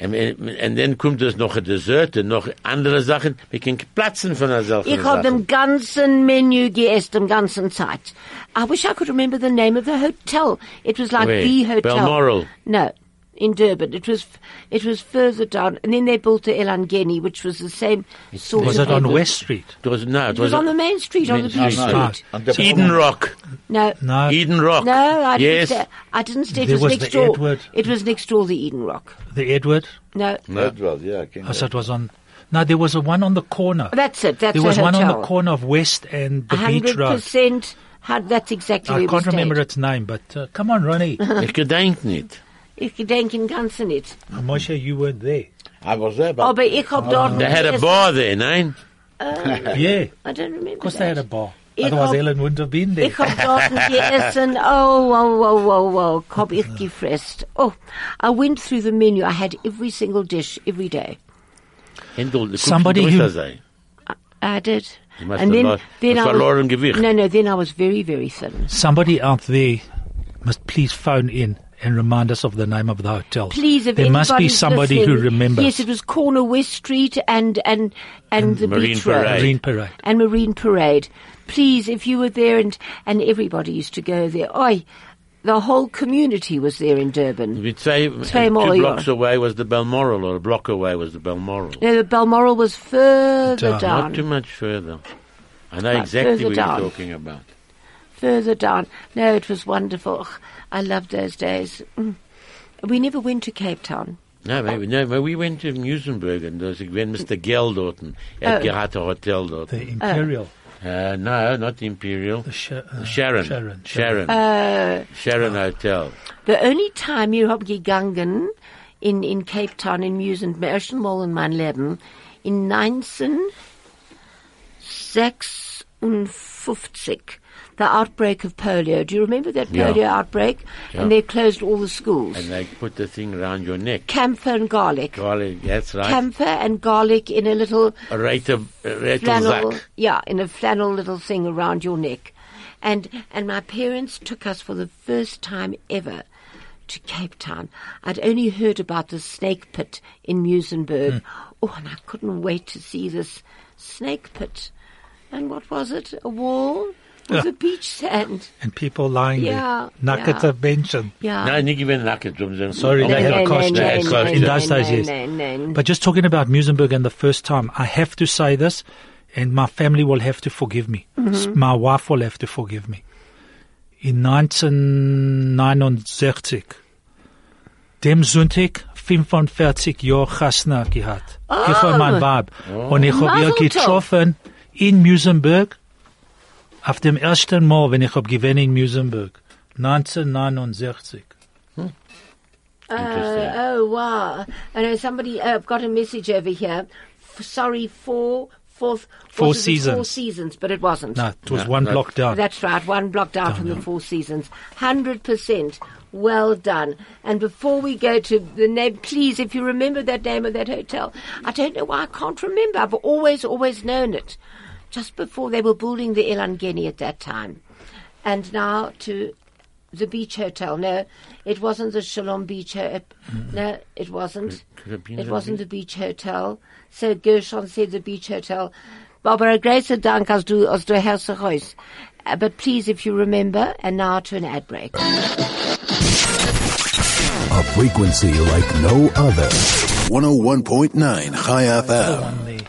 Speaker 3: und, und, und dann kommt es noch ein Dessert und noch andere Sachen. Wir können platzen von der solchen
Speaker 1: Ich habe
Speaker 3: Sachen.
Speaker 1: dem ganzen Menü gegessen, dem ganzen Zeit. I wish I could remember the name of the hotel. It was like
Speaker 3: Where?
Speaker 1: the hotel.
Speaker 3: Balmoral.
Speaker 1: No, in Durban. It was, it was further down, and then they built the Elangeni, which was the same sort
Speaker 4: Was
Speaker 1: of.
Speaker 4: it on
Speaker 1: neighborhood.
Speaker 4: West Street?
Speaker 3: It was, no, it,
Speaker 1: It was on the main street, on the
Speaker 3: Main
Speaker 1: beach
Speaker 3: Street.
Speaker 1: street.
Speaker 2: On the
Speaker 3: Eden Rock.
Speaker 1: No,
Speaker 4: No.
Speaker 3: Eden Rock.
Speaker 1: no, I
Speaker 3: yes.
Speaker 1: didn't. Stay, I didn't stay. It
Speaker 4: There
Speaker 1: was,
Speaker 4: was
Speaker 1: next
Speaker 4: the
Speaker 1: door.
Speaker 4: Edward.
Speaker 1: It was next door, the Eden Rock.
Speaker 4: The Edward?
Speaker 1: No,
Speaker 2: That was, yeah. King
Speaker 4: Oh, so it was on. No, there was a one on the corner.
Speaker 1: that's it. That's
Speaker 4: There
Speaker 1: a
Speaker 4: was one on the corner of West and the Beach
Speaker 1: Hundred
Speaker 4: Road.
Speaker 1: percent. That's exactly
Speaker 4: I
Speaker 1: where
Speaker 4: can't
Speaker 1: we
Speaker 4: remember its name, but uh, come on, Ronnie.
Speaker 3: Ich gedenk nicht.
Speaker 1: Ich gedenk in ganzen nicht.
Speaker 4: Moshe, you weren't there.
Speaker 2: I was there, but oh,
Speaker 1: Aber ich ah. hab dort.
Speaker 3: They had a bar there, nein? Oh.
Speaker 4: Yeah,
Speaker 1: I don't remember.
Speaker 4: of course
Speaker 1: that.
Speaker 4: they had a bar.
Speaker 1: Ich
Speaker 4: Otherwise,
Speaker 1: hab-
Speaker 4: Ellen wouldn't have been there.
Speaker 1: Ich hab dort gegessen. Oh, wow, wow, wow, wow. Hab ich gefresst. Oh, I went through the menu. I had every single dish every day.
Speaker 3: Händel,
Speaker 4: Somebody
Speaker 3: guckst,
Speaker 4: who-
Speaker 3: musst.
Speaker 1: I did. And then, then I was,
Speaker 3: verloren Gewicht.
Speaker 1: No, no. Then I was very, very thin.
Speaker 4: Somebody out there must please phone in and remind us of the name of the hotel.
Speaker 1: Please, if
Speaker 4: there must be
Speaker 1: anybody's
Speaker 4: somebody who remembers.
Speaker 1: Yes, it was corner West Street and and and, the
Speaker 3: Marine
Speaker 1: beach road.
Speaker 3: Parade.
Speaker 4: Marine Parade.
Speaker 1: and Marine Parade. Please, if you were there and and everybody used to go there. Oi, the whole community was there in Durban.
Speaker 3: Wie zwei,
Speaker 1: Zwei
Speaker 3: two blocks away was the Balmoral, or a block away was the Balmoral.
Speaker 1: No, the Balmoral was further
Speaker 4: Down.
Speaker 1: down.
Speaker 3: Not too much further. I know
Speaker 1: Right,
Speaker 3: exactly
Speaker 1: further
Speaker 3: what
Speaker 1: down.
Speaker 3: you're talking about.
Speaker 1: further down. No, it was wonderful. Ugh, I loved those days. Mm. We never went to Cape Town.
Speaker 3: No, maybe, no, but we went to Muizenberg and there was again Mr. Gell at
Speaker 1: Oh.
Speaker 3: hat a hotel dort.
Speaker 4: the Imperial.
Speaker 3: Uh, no, not the Imperial.
Speaker 4: The Sha- uh,
Speaker 3: Sharon.
Speaker 4: Sharon.
Speaker 3: Sharon.
Speaker 1: Uh,
Speaker 3: Sharon Hotel.
Speaker 1: the only time you hab gegangen in, in Cape Town in Musen, zum ersten Mal in mein Leben, in 1956, the outbreak of polio. Do you remember that
Speaker 3: Yeah.
Speaker 1: polio outbreak?
Speaker 3: Yeah.
Speaker 1: And they closed all the schools.
Speaker 3: And they put the thing around your neck.
Speaker 1: Camphor and garlic.
Speaker 3: Garlic, that's right.
Speaker 1: Camphor and garlic in a little
Speaker 3: a rate of, a
Speaker 1: flannel,
Speaker 3: Zack.
Speaker 1: yeah, in a flannel little thing around your neck. And, and my parents took us for the first time ever to Cape Town. I'd only heard about the snake pit in Muizenberg. Hmm. Oh, and I couldn't wait to see this snake pit. And what was it? A wall with
Speaker 4: Yeah.
Speaker 1: a beach sand.
Speaker 4: And people lying
Speaker 1: Yeah,
Speaker 4: there. Naked
Speaker 1: yeah.
Speaker 4: of Benson.
Speaker 1: Yeah.
Speaker 3: No, nicht gewinn nackt. um
Speaker 4: Sorry,
Speaker 3: Oh,
Speaker 4: they had a
Speaker 3: no,
Speaker 4: costume.
Speaker 3: no, no,
Speaker 4: In those days, yes.
Speaker 1: no, no.
Speaker 4: But just talking about Muizenberg and the first time, I have to say this, and my family will have to forgive me. S- My wife will have to forgive me. In 1969, dem Sonntag 45 Jahre Chasna gehabt. Ich und mein Weib. Und ich habe ihr
Speaker 1: Mazel tov.
Speaker 4: getroffen in Muizenberg auf dem ersten Mal, wenn ich hab gewesen in Muizenberg. 1969.
Speaker 3: Interesting.
Speaker 1: Uh, oh wow! I know somebody uh, got a message over here. F- sorry, four, fourth,
Speaker 4: Four
Speaker 1: was it the Four
Speaker 4: seasons.
Speaker 1: seasons, but it wasn't.
Speaker 4: No, it was
Speaker 3: No,
Speaker 4: one
Speaker 3: no.
Speaker 4: block down.
Speaker 1: That's right, one block down from the Four Seasons. Hundred percent. Well done. And before we go to the name, please, if you remember that name of that hotel, I don't know why I can't remember. I've always, always known it. Just before they were building the Elangeni at that time. And now to the beach hotel. No, it wasn't the Shalom Beach Hotel. No, it wasn't.
Speaker 3: could have been
Speaker 1: It
Speaker 3: the
Speaker 1: wasn't the beach hotel. So Gershon said the beach hotel. Barbara, großer Dank, als du, als du hörst euch. Uh, But please, if you remember, and now to an ad break.
Speaker 6: A frequency like no other. 101.9 Chai FM.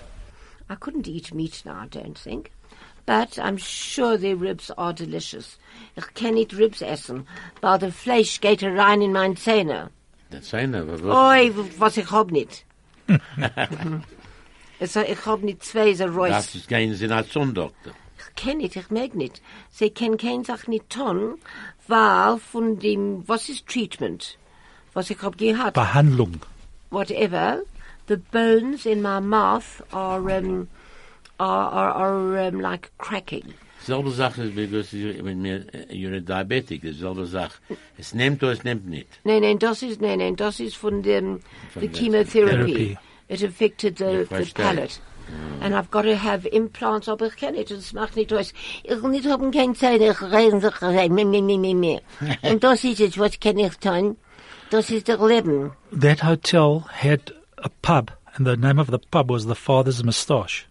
Speaker 4: One there.
Speaker 1: I couldn't eat meat now, I don't think. But I'm sure their ribs are delicious. Ich kann nicht Ribs essen, weil der Fleisch geht rein in mein Zähne.
Speaker 3: Das sein aber
Speaker 1: Oi, was ich hab nicht. also, ich hab nicht zwei so
Speaker 3: Das
Speaker 1: Reus.
Speaker 3: ist kein Sinn als Sondoktor.
Speaker 1: Ich kenn nicht, ich mag nicht. Sie können keine Sache nicht tun, weil von dem, was ist Treatment? Was ich hab gehabt.
Speaker 4: Behandlung.
Speaker 1: whatever, the bones in my mouth are um, are are, are um, like cracking.
Speaker 3: Selbe Sache ist, because you- wenn mir, äh, you're a diabetic, das selbe Sache. Es nimmt oder es nimmt nicht.
Speaker 1: No, no, das ist no, no, das ist von dem the
Speaker 3: the
Speaker 1: chemotherapy.
Speaker 4: therapy.
Speaker 1: It affected the,
Speaker 3: Ich
Speaker 1: the
Speaker 3: verstehe.
Speaker 1: palate. And I've got to have implants, aber ich kann nicht, das macht nicht aus. Ich will nicht haben keine Zeit, ich reden sich rein, mehr, mehr, mehr, mehr, mehr. Und das ist es, was kann ich tun? Das ist der Leben.
Speaker 4: That hotel had a pub, and the name of the pub was the Father's Moustache.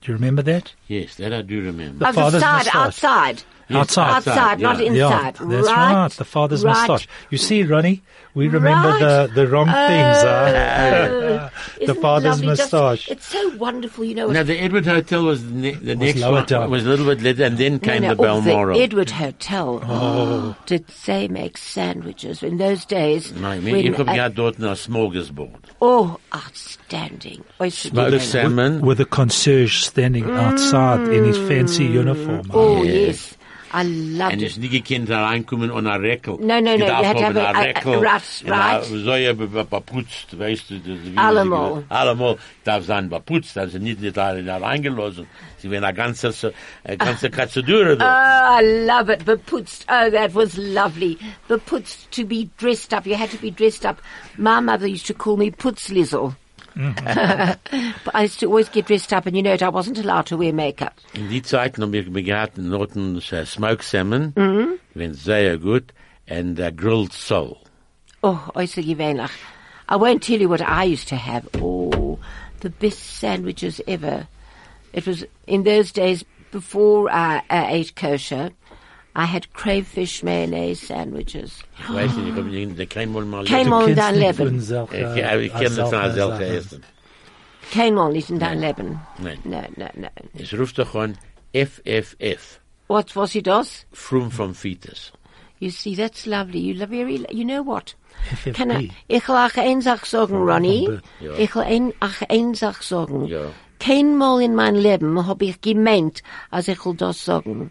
Speaker 4: Do you remember that?
Speaker 3: Yes, that I do remember.
Speaker 4: The
Speaker 1: Of the
Speaker 4: father's
Speaker 1: side,
Speaker 4: moustache.
Speaker 1: Outside.
Speaker 4: Outside.
Speaker 1: Outside, not inside.
Speaker 4: Yeah, that's right. The father's
Speaker 1: right.
Speaker 4: moustache. You see, Ronnie, we remember
Speaker 1: Right.
Speaker 4: the, the wrong things. Huh?
Speaker 1: Uh,
Speaker 4: the
Speaker 1: isn't it
Speaker 4: father's
Speaker 1: lovely? Just-
Speaker 4: moustache.
Speaker 1: it's so wonderful, you know.
Speaker 3: Now the Edward Hotel was the, ne- the next
Speaker 4: lower
Speaker 3: one.
Speaker 4: down.
Speaker 3: Was a little bit later, and then came
Speaker 1: no,
Speaker 3: the
Speaker 1: no, oh,
Speaker 3: Balmoral.
Speaker 1: the Edward Hotel. Oh. Did they make sandwiches in those days?
Speaker 3: Nein,
Speaker 1: when,
Speaker 3: ich hab
Speaker 1: uh,
Speaker 3: gehabt dort ein Smorgasbord.
Speaker 1: oh, outstanding. Oyster
Speaker 3: Smoked salmon.
Speaker 4: With a concierge standing outside in his fancy uniform.
Speaker 1: Oh,
Speaker 3: Yeah.
Speaker 1: yes. I loved
Speaker 3: En
Speaker 1: it.
Speaker 3: is nie gekend reinkommen on a Reckel.
Speaker 1: No, no, no, you had to have a- a- a rough, eh, right.
Speaker 3: So ja beputzt, weißt du.
Speaker 1: Allemal.
Speaker 3: Allemal darf sein beputzt, also nicht nicht da da reingelassen. Sie werden eine ganze, eine ganze Katzedur
Speaker 1: Oh.
Speaker 3: Ah,
Speaker 1: I love it. Beputzt. Oh, that was lovely. Beputzt to be dressed up. You had to be dressed up. My mother used to call me Putzlizzle. but I used to always get dressed up, and you know it, I wasn't allowed to wear makeup.
Speaker 3: In die Zeiten haben wir gehabt Norton uh, smoked salmon, wenn sehr gut, and uh, grilled sole.
Speaker 1: Oh. I won't tell you what I used to have. Oh, the best sandwiches ever. It was in those days before I, I ate kosher. I had crayfish mayonnaise sandwiches.
Speaker 3: Habe Mal
Speaker 1: in dein Leben. in dein Leben.
Speaker 3: Nein. Es ruft doch an FFF,
Speaker 1: What was it, Oz?
Speaker 3: From from Fetus.
Speaker 1: You see, that's lovely. You lo- very, you know what?
Speaker 4: FFP.
Speaker 1: Kann I, ich will auch eine Sache sagen, Ronnie.
Speaker 3: Ja.
Speaker 1: Ich will ein, auch eine Sache sagen.
Speaker 3: Ja.
Speaker 1: Kein Mal in mein Leben hab ich gemeint, als ich will das sagen.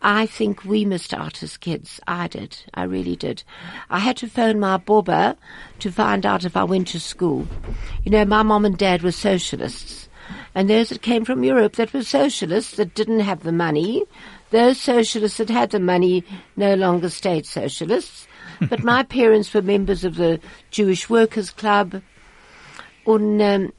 Speaker 1: I think we missed out as kids. I did. I really did. I had to phone my bobber to find out if I went to school. You know, my mom and dad were socialists. And those that came from Europe that were socialists that didn't have the money, those socialists that had the money no longer stayed socialists. but my parents were members of the Jewish Workers' Club. And um,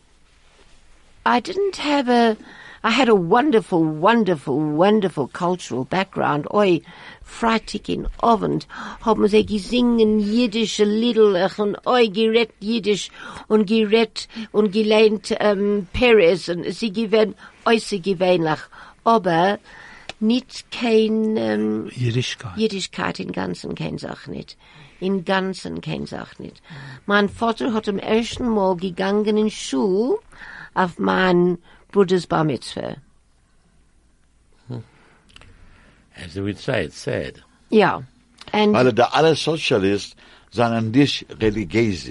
Speaker 1: I didn't have a. I had a wonderful, wonderful, wonderful cultural background. Oi, Freitag in Abend haben sie gesingen jiddische Liedlach und oi gerett jiddisch und gerett und gelernt ähm, Peretz und sie gewähnt äußer gewöhnlich. Aber nicht kein ähm,
Speaker 4: Jiddischkeit.
Speaker 1: Jiddischkeit in ganzen kein Sach nicht. In ganzen kein Sach nicht. Mein Vater hat im ersten Mal gegangen in Schule auf mein Bruders Bar Mitzvah. Hmm.
Speaker 3: As they would say, it's sad.
Speaker 1: Ja. Und
Speaker 2: Weil da alle Sozialisten sind nicht religiös.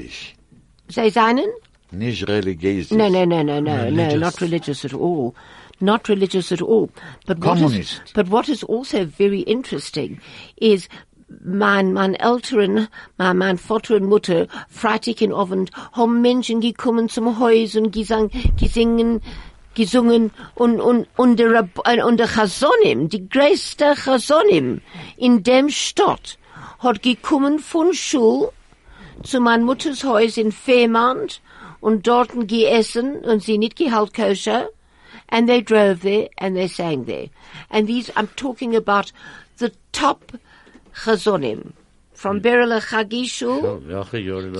Speaker 1: sie seinen?
Speaker 2: Nicht religiös.
Speaker 1: No, no, no, no, no, no, not religious at all. Not religious at all. But what is,
Speaker 2: Communist.
Speaker 1: but what is also very interesting is mein, mein Eltern, mein, mein Vater und Mutter, Freitag in Abend, haben Menschen gekommen zum Haus und gesang, gesingen, gesungen und, und, und der, Rab- äh, und der Chasonim, die größte Chasonim in dem Stadt, hat gekommen von Schul zu mein Mutters Haus in Fairmount und dorten geessen und sie nicht gehalt kosher. And they drove there and they sang there. And these, I'm talking about the top chazonim. From Berele Chagishu,
Speaker 3: das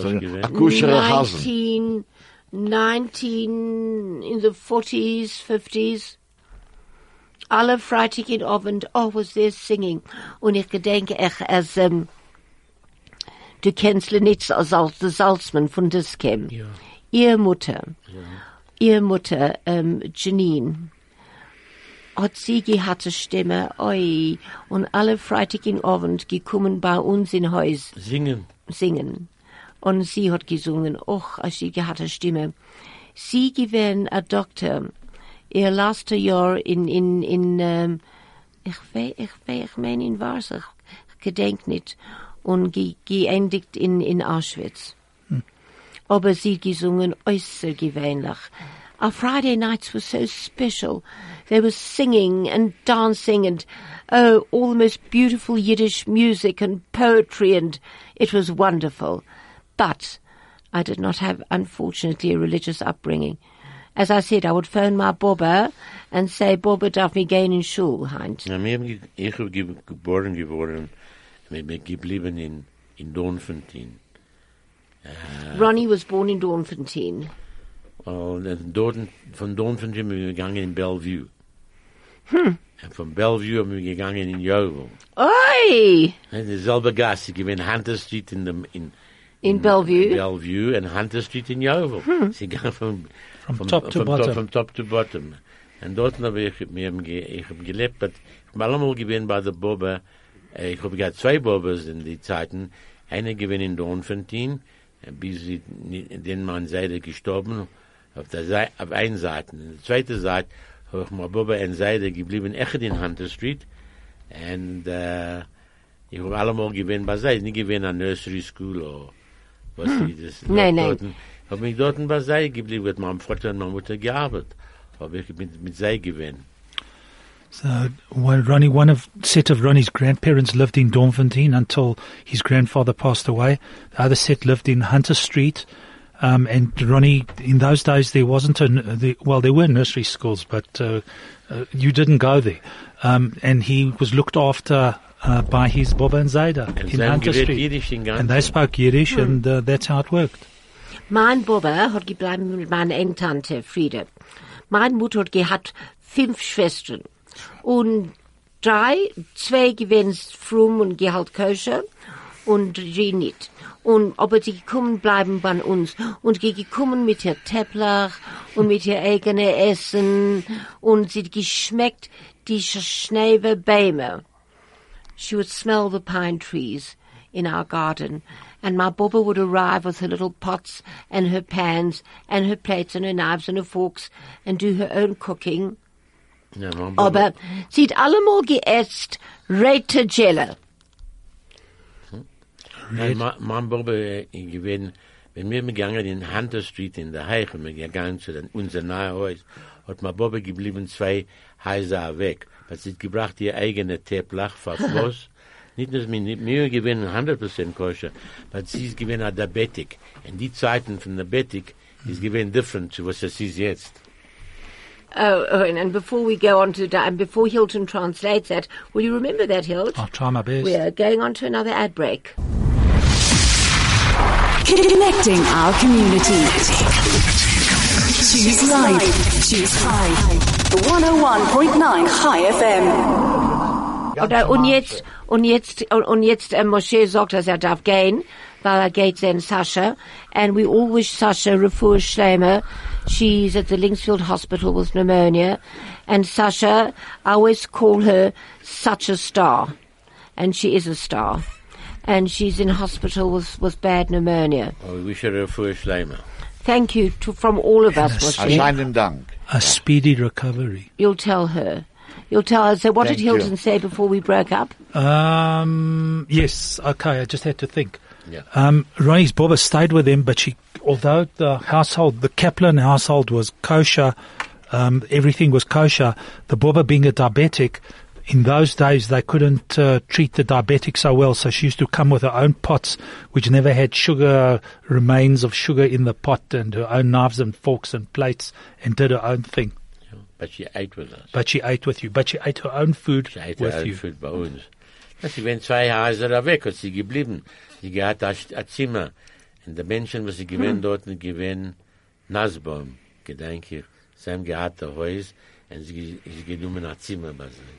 Speaker 2: So ein
Speaker 3: gewesen?
Speaker 2: akuschere Hasen.
Speaker 1: 19, 19, in the 40s, 50s. Alle Freitag in Abend, oh, was there singing. Und ich gedenke, ich, als, um, du kennst Lenitz als Salz, der Salzmann von Diskem.
Speaker 3: Ja.
Speaker 1: Ihr Mutter, ihr Mutter, ähm, Janine, hat sie gehabt eine Stimme, oi, und alle Freitagen Abend gekommen bei uns in Haus
Speaker 3: Singen.
Speaker 1: singen. Und sie hat gesungen, och, als sie gehabt eine Stimme. Sie gewesen ein Doktor, ihr letzte Jahr in, in, in, ähm, ich weiß, ich weiß, ich meine in Warschau, ich gedenk nicht, und ge, geendigt in, in Auschwitz. Hm. Aber sie gesungen äußerst gewöhnlich. Our Friday nights were so special. There was singing and dancing and, oh, all the most beautiful Yiddish music and poetry and it was wonderful. But I did not have, unfortunately, a religious upbringing. As I said, I would phone my Bobber and say, Bobber, darf me gehen in Schule, Heinz.
Speaker 3: Ja, mir, ge- ich bin ge geboren geworden, mir bin geblieben in, in Doornfontein.
Speaker 1: Uh, Ronnie was born in Doornfontein.
Speaker 3: Und dort, von Doornfontein sind wir gegangen in Bellevue. Hm. Und von Bellevue haben wir gegangen in Yeoville.
Speaker 1: Oi!
Speaker 3: En dezelfde gas, ik ben Hunter Street in de, in,
Speaker 1: In Bellevue.
Speaker 3: Bellevue en Hunter Street in Yeoville. Ze gaan van,
Speaker 4: From top to bottom.
Speaker 3: From top to bottom. En dort heb ik, mir hem ge, ik heb gelebt, but ik heb allemaal gewinn bij de Bobbe, eh, ik heb gehad zwei Bobbes in die Zeiten, eine gewinn in Doornfontein, eh, bis sie, den man Seite gestorben, auf der Seite, auf einer Seite. In der zweiten Seite habe ich mal Bobbe in Seite geblieben, echt in Hunter Street, en, äh, ich habe allemal gewinn bei sei, nicht gewinn an Nursery School oder was sie das.
Speaker 1: Nein, nein.
Speaker 3: Dort, hab mich dort bei sei geblieben, mit meinem Vater und meiner Mutter gearbeitet. Hab ich mit, mit sei gewinn.
Speaker 4: So, one, Ronnie, one of set of Ronnie's grandparents lived in Doornfontein until his grandfather passed away. The other set lived in Hunter Street. Um, and Ronnie, in those days, there wasn't a the, well, there were nursery schools, but, uh, uh, you didn't go there. Um, and he was looked after, uh, by his Boba and Zayda
Speaker 3: And
Speaker 4: in
Speaker 3: sie
Speaker 4: Hunter Street.
Speaker 3: Jiddisch den ganzen.
Speaker 4: And they spoke Yiddish and, uh, that's how it worked.
Speaker 1: Mein Bobber hat gebleiben mit meiner Engtante Friede. Meine Mutter hat gehabt fünf Schwestern. Und drei, zwei gewinnen frum und gehalt koscher und drei nicht. Und, aber sie gekommen bleiben bei uns. Und sie gekommen mit ihr Teplach und mit ihr eigene Essen. Und sie geschmeckt die Schneive Bäume. She would smell the pine trees in our garden, and my Bobba would arrive with her little pots and her pans and her plates and her knives and her forks and do her own cooking.
Speaker 3: Ja,
Speaker 1: Aber sie hat allemal geäst Rete Jelle.
Speaker 3: Nein, mein Bub, äh, ich gewinn, wenn wir gegangen in Hunter Street in der Heich, und wir gegangen zu den, unser nahe Haus, hat mein Bub geblieben zwei Häuser weg. Was sie hat gebracht, ihr eigene Teplach, verfloss. Nicht nur mir, nicht mir gewinnen 100% koscher, aber sie ist gewinnen Diabetic. Und die Zeiten von Diabetic ist gewinnen different zu was es ist jetzt.
Speaker 1: Oh, oh and, and before we go on to, that, and before Hilton translates that, will you remember that, Hilt?
Speaker 4: I'll try my best.
Speaker 1: We're going on to another ad break.
Speaker 7: Connecting our community. Choose life. Choose Chai. 101.9 Chai FM.
Speaker 1: Oder, und jetzt, und jetzt, und, und jetzt, äh, Moshe sagt, dass er darf gehen, weil er geht sehen Sasha, and we all wish Sasha refuah shleima. She's at the Linksfield Hospital with pneumonia, and Sasha, I always call her such a star, and she is a star, and she's in hospital with, with bad pneumonia.
Speaker 3: Aber wir wünschen ihr für Schleimer.
Speaker 1: Thank you to, from all of us,
Speaker 4: Yes.
Speaker 1: Moshe.
Speaker 2: Anscheinend Dank.
Speaker 4: A speedy recovery.
Speaker 1: You'll tell her. You'll tell her. So what
Speaker 2: Thank
Speaker 1: did
Speaker 2: you.
Speaker 1: Hilton say before we broke up?
Speaker 4: Um, yes, okay, I just had to think.
Speaker 3: Yeah.
Speaker 4: Um, Ronnie's Bobba stayed with him, but she, although the household, the Kaplan household was kosher, um, everything was kosher, the Bobba being a diabetic, in those days they couldn't uh, treat the diabetic so well, so she used to come with her own pots, which never had sugar, remains of sugar in the pot, and her own knives and forks and plates, and did her own thing.
Speaker 3: But she ate with us.
Speaker 4: But she ate with you. But she ate her own food
Speaker 3: Sie hat
Speaker 4: with
Speaker 3: er
Speaker 4: you.
Speaker 3: für bei uns. Ja, Sie werden zwei Häuser weg, hat sie geblieben. Sie gehabt ein Zimmer. Und die Menschen, was sie gewähnt dort, gewähnt Nasbaum, gedenke ich. Sie haben gehabt ein Haus, und sie, sie genommen ein Zimmer bei sich.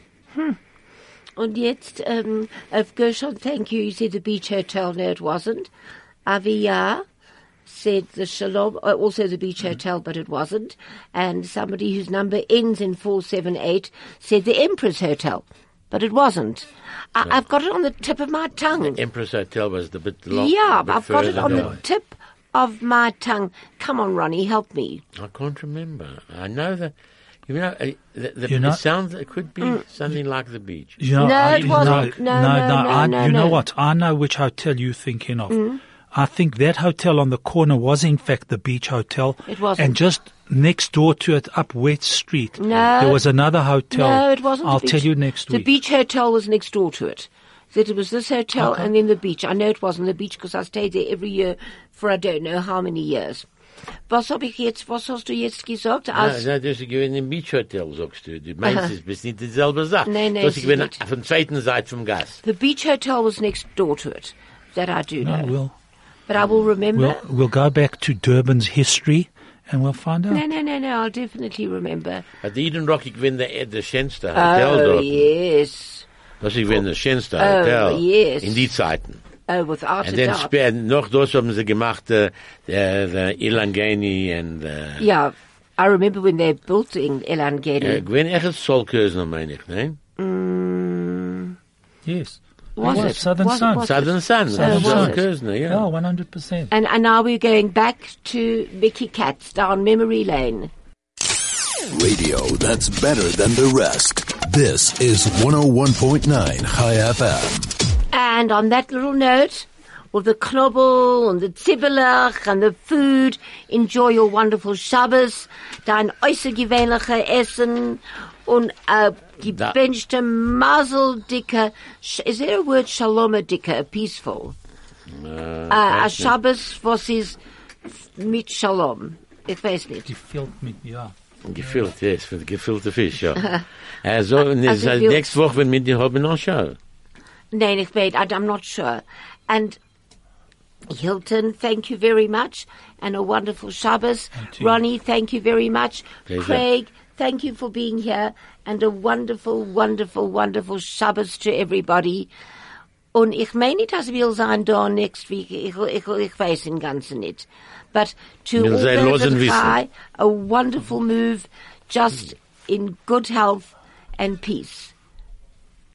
Speaker 1: Und jetzt, um, of Gershon, thank you. You said the beach hotel. No, it wasn't. Aviyah said the Shalom, uh, also the beach hotel, but it wasn't. And somebody whose number ends in 478 said the Empress Hotel, but it wasn't. I, I've got it on the tip of my tongue.
Speaker 3: Empress Hotel was the bit long.
Speaker 1: yeah,
Speaker 3: bit
Speaker 1: I've got it on the tip of my tongue. Come on, Ronnie, help me.
Speaker 3: I can't remember. I know that. You know, uh, the, the,
Speaker 4: You know-
Speaker 3: it sounds. It could be
Speaker 1: Mm.
Speaker 3: something like the beach.
Speaker 4: You know,
Speaker 1: No,
Speaker 4: I-
Speaker 1: it wasn't. No, no, no,
Speaker 4: I,
Speaker 1: no,
Speaker 4: you know
Speaker 1: no. Mm.
Speaker 4: what? I know which hotel you're thinking of. I think that hotel on the corner was in fact the beach hotel.
Speaker 1: It wasn't.
Speaker 4: And just next door to it, up West Street,
Speaker 1: No.
Speaker 4: there was another hotel.
Speaker 1: No, it wasn't. the
Speaker 4: I'll
Speaker 1: beach.
Speaker 4: tell you next
Speaker 1: the
Speaker 4: week.
Speaker 1: The beach hotel was next door to it. That it was this hotel
Speaker 4: Okay.
Speaker 1: and then the beach. I know it wasn't the beach because I stayed there every year for I don't know how many years. Was hab ich jetzt, was hast du jetzt gesagt?
Speaker 3: Ja,
Speaker 1: Als,
Speaker 3: ja, das ist gewesen im Beach Hotel, sagst du. Du meinst,
Speaker 1: Aha.
Speaker 3: es ist nicht dieselbe Sache.
Speaker 1: Nee, nee,
Speaker 3: Das
Speaker 1: es
Speaker 3: ist
Speaker 1: ist
Speaker 3: gewesen auf der zweiten Seite vom Gas.
Speaker 1: the beach hotel was next door to it. That I do
Speaker 4: no,
Speaker 1: know.
Speaker 4: we'll,
Speaker 1: but I will remember.
Speaker 4: we'll, we'll go back to Durban's history and we'll find out.
Speaker 1: no, no, no, no, I'll definitely remember.
Speaker 3: Hat Eden Rock, ich gewinn der, der schönste Hotel
Speaker 1: oh,
Speaker 3: dort.
Speaker 1: yes.
Speaker 3: Das ist gewinn der schönste
Speaker 1: Oh,
Speaker 3: Hotel.
Speaker 1: yes.
Speaker 3: In die Zeiten.
Speaker 1: Oh, without a
Speaker 3: Und dann
Speaker 1: doubt.
Speaker 3: später, noch das haben sie gemacht, äh, der, der Elangeni und, äh,
Speaker 1: Yeah, I remember when they built in Elangeni.
Speaker 3: äh, gewinn echt Sol Kerzner, meine ich, ne? Mm.
Speaker 4: Yes.
Speaker 1: Was
Speaker 4: It
Speaker 1: it?
Speaker 4: Southern
Speaker 1: Was it?
Speaker 4: Sun.
Speaker 1: Was it?
Speaker 3: Southern Sun, oh,
Speaker 4: Southern
Speaker 1: Sun.
Speaker 3: Sol Kerzner,
Speaker 4: Yeah,
Speaker 3: ja.
Speaker 4: 100%.
Speaker 1: And, and now we're going back to Mickey Katz down memory lane.
Speaker 6: Radio that's better than the rest. This is 101.9 Chai FM.
Speaker 1: And on that little note, with the knobbel and the zibbelach and the food, enjoy your wonderful Shabbos, dein äußergewöhnliche Essen und äh, gebenchte Mazel dicke, is there a word shalom dicke, peaceful? Uh, a Shabbos was is mit shalom. Ich weiß nicht.
Speaker 4: Gefällt mir, ja.
Speaker 3: Gefüllt, yes, für gefüllte Fisch, ja. Also, und es
Speaker 1: Also
Speaker 3: ist
Speaker 1: wir-
Speaker 3: nächste Woche, wenn wir die haben noch Show.
Speaker 1: Nein, ich weiß, I- I'm not sure. And Hilton, thank you very much, and a wonderful Shabbos. Ronnie, thank you very much.
Speaker 3: Pleasure.
Speaker 1: Craig, thank you for being here, and a wonderful, wonderful, wonderful Shabbos to everybody. Und ich meine nicht, dass wir sein da next week. Ich, ich, ich weiß im Ganzen nicht. But to
Speaker 3: Will
Speaker 1: all
Speaker 3: sie
Speaker 1: those
Speaker 3: losen
Speaker 1: at a wonderful move, just in good health and peace.